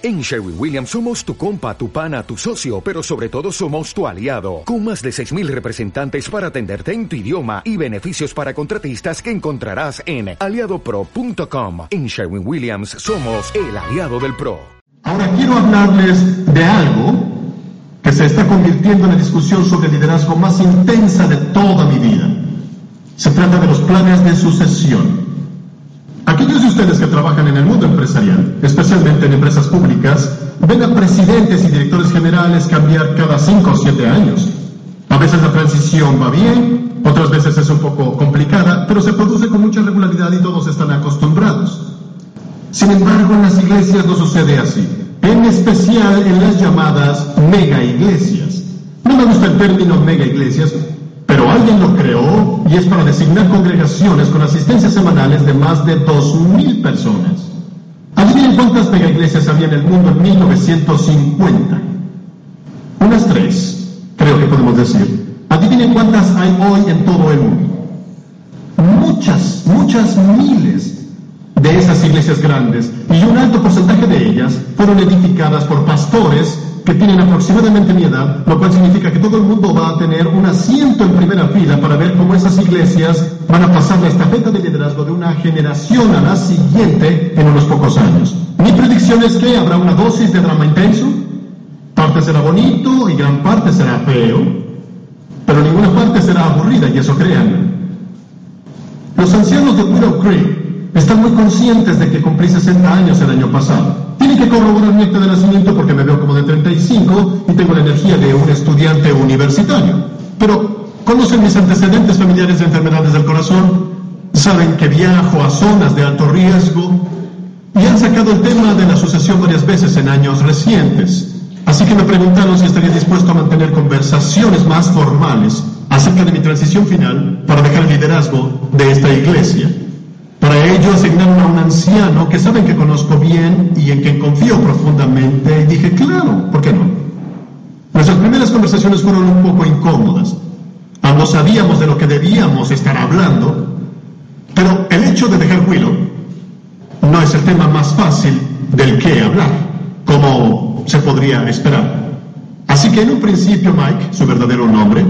En Sherwin Williams somos tu compa, tu pana, tu socio, pero sobre todo somos tu aliado, con más de 6.000 representantes para atenderte en tu idioma y beneficios para contratistas que encontrarás en aliadopro.com. En Sherwin Williams somos el aliado del PRO. Ahora quiero hablarles de algo que se está convirtiendo en la discusión sobre liderazgo más intensa de toda mi vida. Se trata de los planes de sucesión. Aquellos de ustedes que trabajan en el mundo empresarial, especialmente en empresas públicas, ven a presidentes y directores generales cambiar cada cinco o siete años. A veces la transición va bien, otras veces es un poco complicada, pero se produce con mucha regularidad y todos están acostumbrados. Sin embargo, en las iglesias no sucede así, en especial en las llamadas mega iglesias. No me gusta el término mega iglesias pero alguien lo creó y es para designar congregaciones con asistencias semanales de más de 2.000 personas. Adivinen cuántas megaiglesias había en el mundo en 1950. Unas tres, creo que podemos decir. Adivinen cuántas hay hoy en todo el mundo. Muchas, muchas miles de esas iglesias grandes y un alto porcentaje de ellas fueron edificadas por pastores que tienen aproximadamente mi edad, lo cual significa que todo el mundo va a tener un asiento en primera fila para ver cómo esas iglesias van a pasar la estafeta de liderazgo de una generación a la siguiente en unos pocos años. Mi predicción es que habrá una dosis de drama intenso, parte será bonito y gran parte será feo, pero ninguna parte será aburrida y eso crean. Los ancianos de Willow Creek están muy conscientes de que cumplí 60 años el año pasado. Que corroborar mi acta de nacimiento porque me veo como de 35 y tengo la energía de un estudiante universitario. Pero conocen mis antecedentes familiares de enfermedades del corazón, saben que viajo a zonas de alto riesgo y han sacado el tema de la sucesión varias veces en años recientes. Así que me preguntaron si estaría dispuesto a mantener conversaciones más formales acerca de mi transición final para dejar el liderazgo de esta iglesia. Para ello asignaron a un anciano que saben que conozco bien y en quien confío profundamente y dije, claro, ¿por qué no? Nuestras primeras conversaciones fueron un poco incómodas. Ambos sabíamos de lo que debíamos estar hablando, pero el hecho de dejar Willow no es el tema más fácil del que hablar, como se podría esperar. Así que en un principio Mike, su verdadero nombre,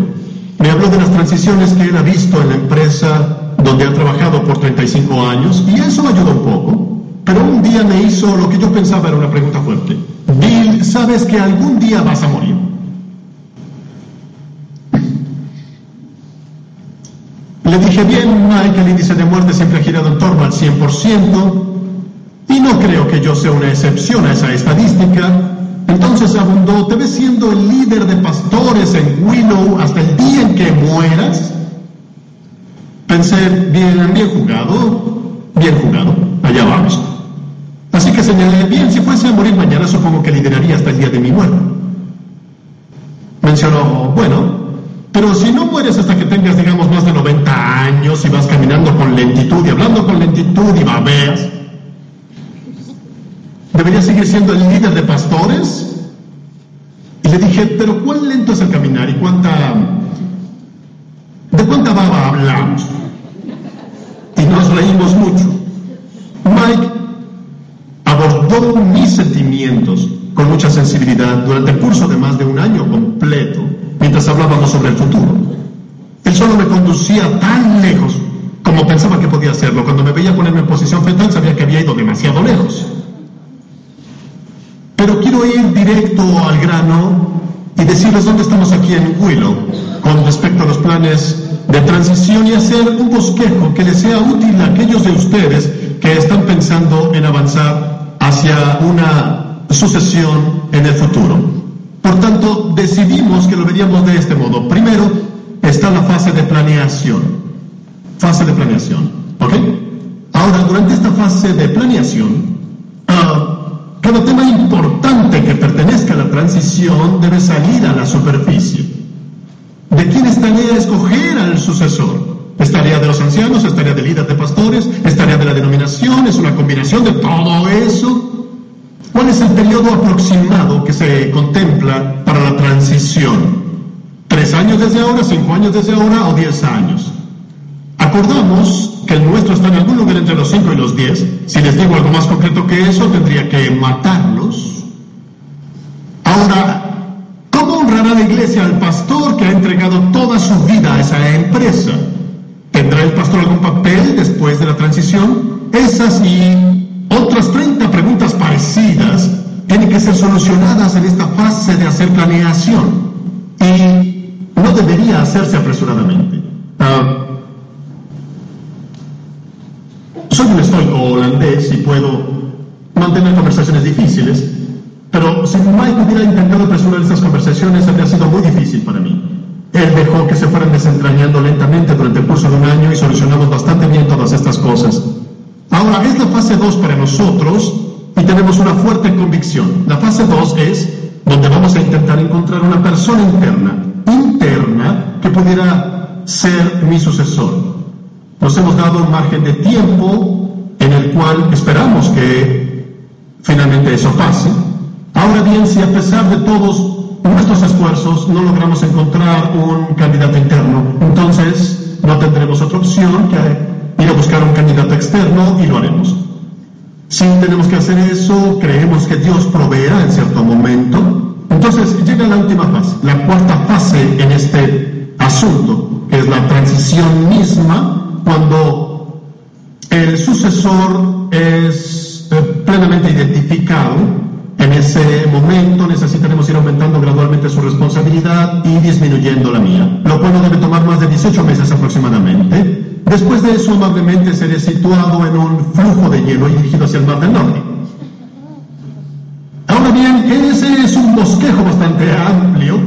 me habló de las transiciones que él ha visto en la empresa donde ha trabajado por 35 años y eso me ayudó un poco. Pero un día me hizo lo que yo pensaba era una pregunta fuerte. Bill, ¿sabes que algún día vas a morir? Le dije, bien, Mike, el índice de muerte siempre ha girado en torno al 100%, y no creo que yo sea una excepción a esa estadística. Entonces abundó, ¿te ves siendo el líder de pastores en Willow hasta el día en que mueras? Pensé, bien, bien jugado, bien jugado, allá vamos. Así que señalé, bien, si fuese a morir mañana, supongo que lideraría hasta el día de mi muerte. Mencionó, bueno, pero si no mueres hasta que tengas, digamos, más de 90 años y vas caminando con lentitud y hablando con lentitud y babeas, ¿deberías seguir siendo el líder de pastores? Y le dije, pero ¿cuán lento es el caminar y cuánta... ¿De cuánta baba hablamos? y nos reímos mucho. Mike abordó mis sentimientos con mucha sensibilidad durante el curso de más de un año completo, mientras hablábamos sobre el futuro. Él solo me conducía tan lejos como pensaba que podía hacerlo. Cuando me veía ponerme en posición fetal sabía que había ido demasiado lejos. Pero quiero ir directo al grano y decirles dónde estamos aquí en Willow con respecto a los planes de transición y hacer un bosquejo que les sea útil a aquellos de ustedes que están pensando en avanzar hacia una sucesión en el futuro. Por tanto, decidimos que lo veríamos de este modo. Primero está la fase de planeación. Fase de planeación. ¿Ok? Ahora, durante esta fase de planeación, uh, cada tema importante que pertenezca a la transición debe salir a la superficie. ¿De quién es tarea escoger al sucesor? ¿Es tarea de los ancianos? ¿Es tarea de líderes de pastores? ¿Es tarea de la denominación? ¿Es una combinación de todo eso? ¿Cuál es el periodo aproximado que se contempla para la transición? ¿Tres años desde ahora, cinco años desde ahora o diez años? Acordamos que el nuestro está en algún lugar entre los cinco y los diez. Si les digo algo más concreto que eso, tendría que matarlos iglesia al pastor que ha entregado toda su vida a esa empresa. ¿Tendrá el pastor algún papel después de la transición? Esas y otras 30 preguntas parecidas tienen que ser solucionadas en esta fase de hacer planeación y no debería hacerse apresuradamente. Ah, soy un estoico holandés y puedo mantener conversaciones difíciles, pero si Mike hubiera intentado apresurar estas conversaciones, habría sido muy difícil para mí. Él dejó que se fueran desentrañando lentamente durante el curso de un año y solucionamos bastante bien todas estas cosas. Ahora, es la fase 2 para nosotros y tenemos una fuerte convicción. La fase 2 es donde vamos a intentar encontrar una persona interna, interna, que pudiera ser mi sucesor. Nos hemos dado un margen de tiempo en el cual esperamos que finalmente eso pase. Ahora bien, si a pesar de todos nuestros esfuerzos no logramos encontrar un candidato interno, entonces no tendremos otra opción que ir a buscar un candidato externo y lo haremos. Si tenemos que hacer eso, creemos que Dios proveerá en cierto momento. Entonces llega la última fase, la cuarta fase en este asunto, que es la transición misma, cuando el sucesor es eh, plenamente identificado. En ese momento necesitaremos ir aumentando gradualmente su responsabilidad y disminuyendo la mía, lo cual debe tomar más de 18 meses aproximadamente. Después de eso, amablemente seré situado en un flujo de hielo y dirigido hacia el Mar del Norte. Ahora bien, ese es un bosquejo bastante amplio,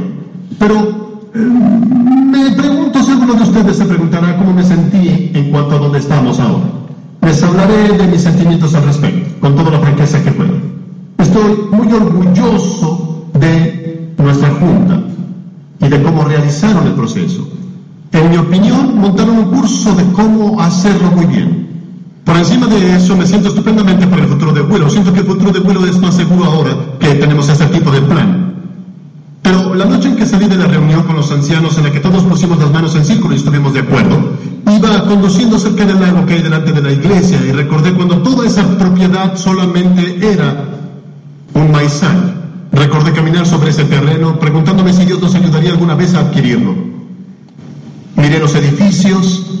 pero eh, me pregunto si alguno de ustedes se preguntará cómo me sentí en cuanto a dónde estamos ahora. Les hablaré de mis sentimientos al respecto, orgulloso de nuestra junta y de cómo realizaron el proceso. En mi opinión, montaron un curso de cómo hacerlo muy bien. Por encima de eso, me siento estupendamente por el futuro de Willow. Siento que el futuro de Willow es más seguro ahora que tenemos ese tipo de plan. Pero la noche en que salí de la reunión con los ancianos, en la que todos pusimos las manos en círculo y estuvimos de acuerdo, iba conduciendo cerca del lago que hay delante de la iglesia y recordé cuando toda esa propiedad solamente era un maizal. Recordé caminar sobre ese terreno preguntándome si Dios nos ayudaría alguna vez a adquirirlo. Miré los edificios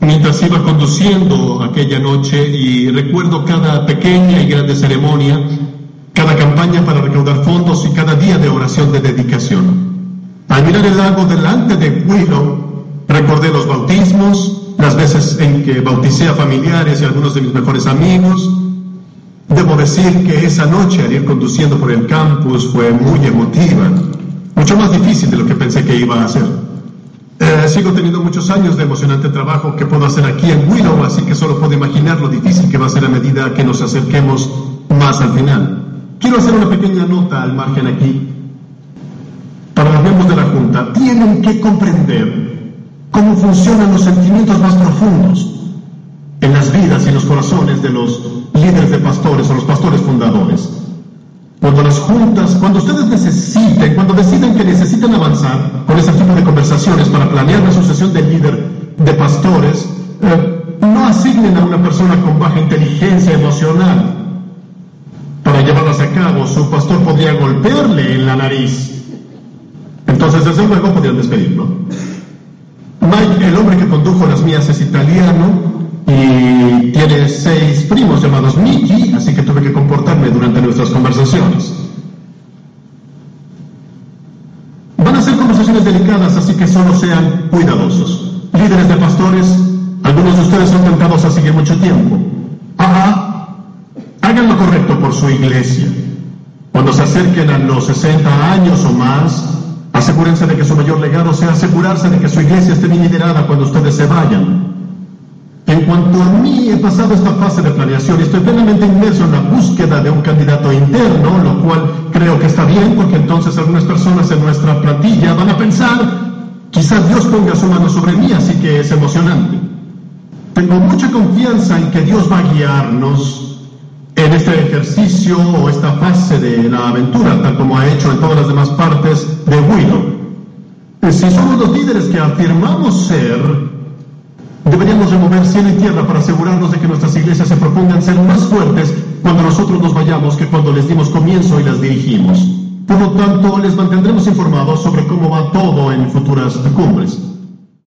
mientras iba conduciendo aquella noche y recuerdo cada pequeña y grande ceremonia, cada campaña para recaudar fondos y cada día de oración de dedicación. Al mirar el lago delante de Willow, recordé los bautismos, las veces en que bauticé a familiares y algunos de mis mejores amigos. Debo decir que esa noche al ir conduciendo por el campus fue muy emotiva, mucho más difícil de lo que pensé que iba a ser. Eh, sigo teniendo muchos años de emocionante trabajo que puedo hacer aquí en Willow, así que solo puedo imaginar lo difícil que va a ser a medida que nos acerquemos más al final. Quiero hacer una pequeña nota al margen aquí. Para los miembros de la Junta, tienen que comprender cómo funcionan los sentimientos más profundos en las vidas y los corazones de los líderes de pastores o los pastores fundadores. Cuando las juntas, cuando ustedes necesiten, cuando deciden que necesitan avanzar con ese tipo de conversaciones para planear la sucesión del líder de pastores, eh, no asignen a una persona con baja inteligencia emocional para llevarlas a cabo. Su pastor podría golpearle en la nariz. Entonces, desde luego, podrían despedirlo. Mike, el hombre que condujo las mías, es italiano y tiene seis primos llamados Mickey, así que tuve que comportarme durante nuestras conversaciones. Van a ser conversaciones delicadas, así que solo sean cuidadosos. Líderes de pastores, algunos de ustedes son tentados a seguir mucho tiempo. Ajá, hagan lo correcto por su iglesia. Cuando se acerquen a los 60 años o más, asegúrense de que su mayor legado sea asegurarse de que su iglesia esté bien liderada cuando ustedes se vayan. En cuanto a mí, he pasado esta fase de planeación y estoy plenamente inmerso en la búsqueda de un candidato interno, lo cual creo que está bien porque entonces algunas personas en nuestra plantilla van a pensar, quizás Dios ponga su mano sobre mí, así que es emocionante. Tengo mucha confianza en que Dios va a guiarnos en este ejercicio o esta fase de la aventura, tal como ha hecho en todas las demás partes de Willow. Si somos los líderes que afirmamos ser, Deberíamos remover cielo y tierra para asegurarnos de que nuestras iglesias se propongan ser más fuertes cuando nosotros nos vayamos que cuando les dimos comienzo y las dirigimos. Por lo tanto, les mantendremos informados sobre cómo va todo en futuras cumbres.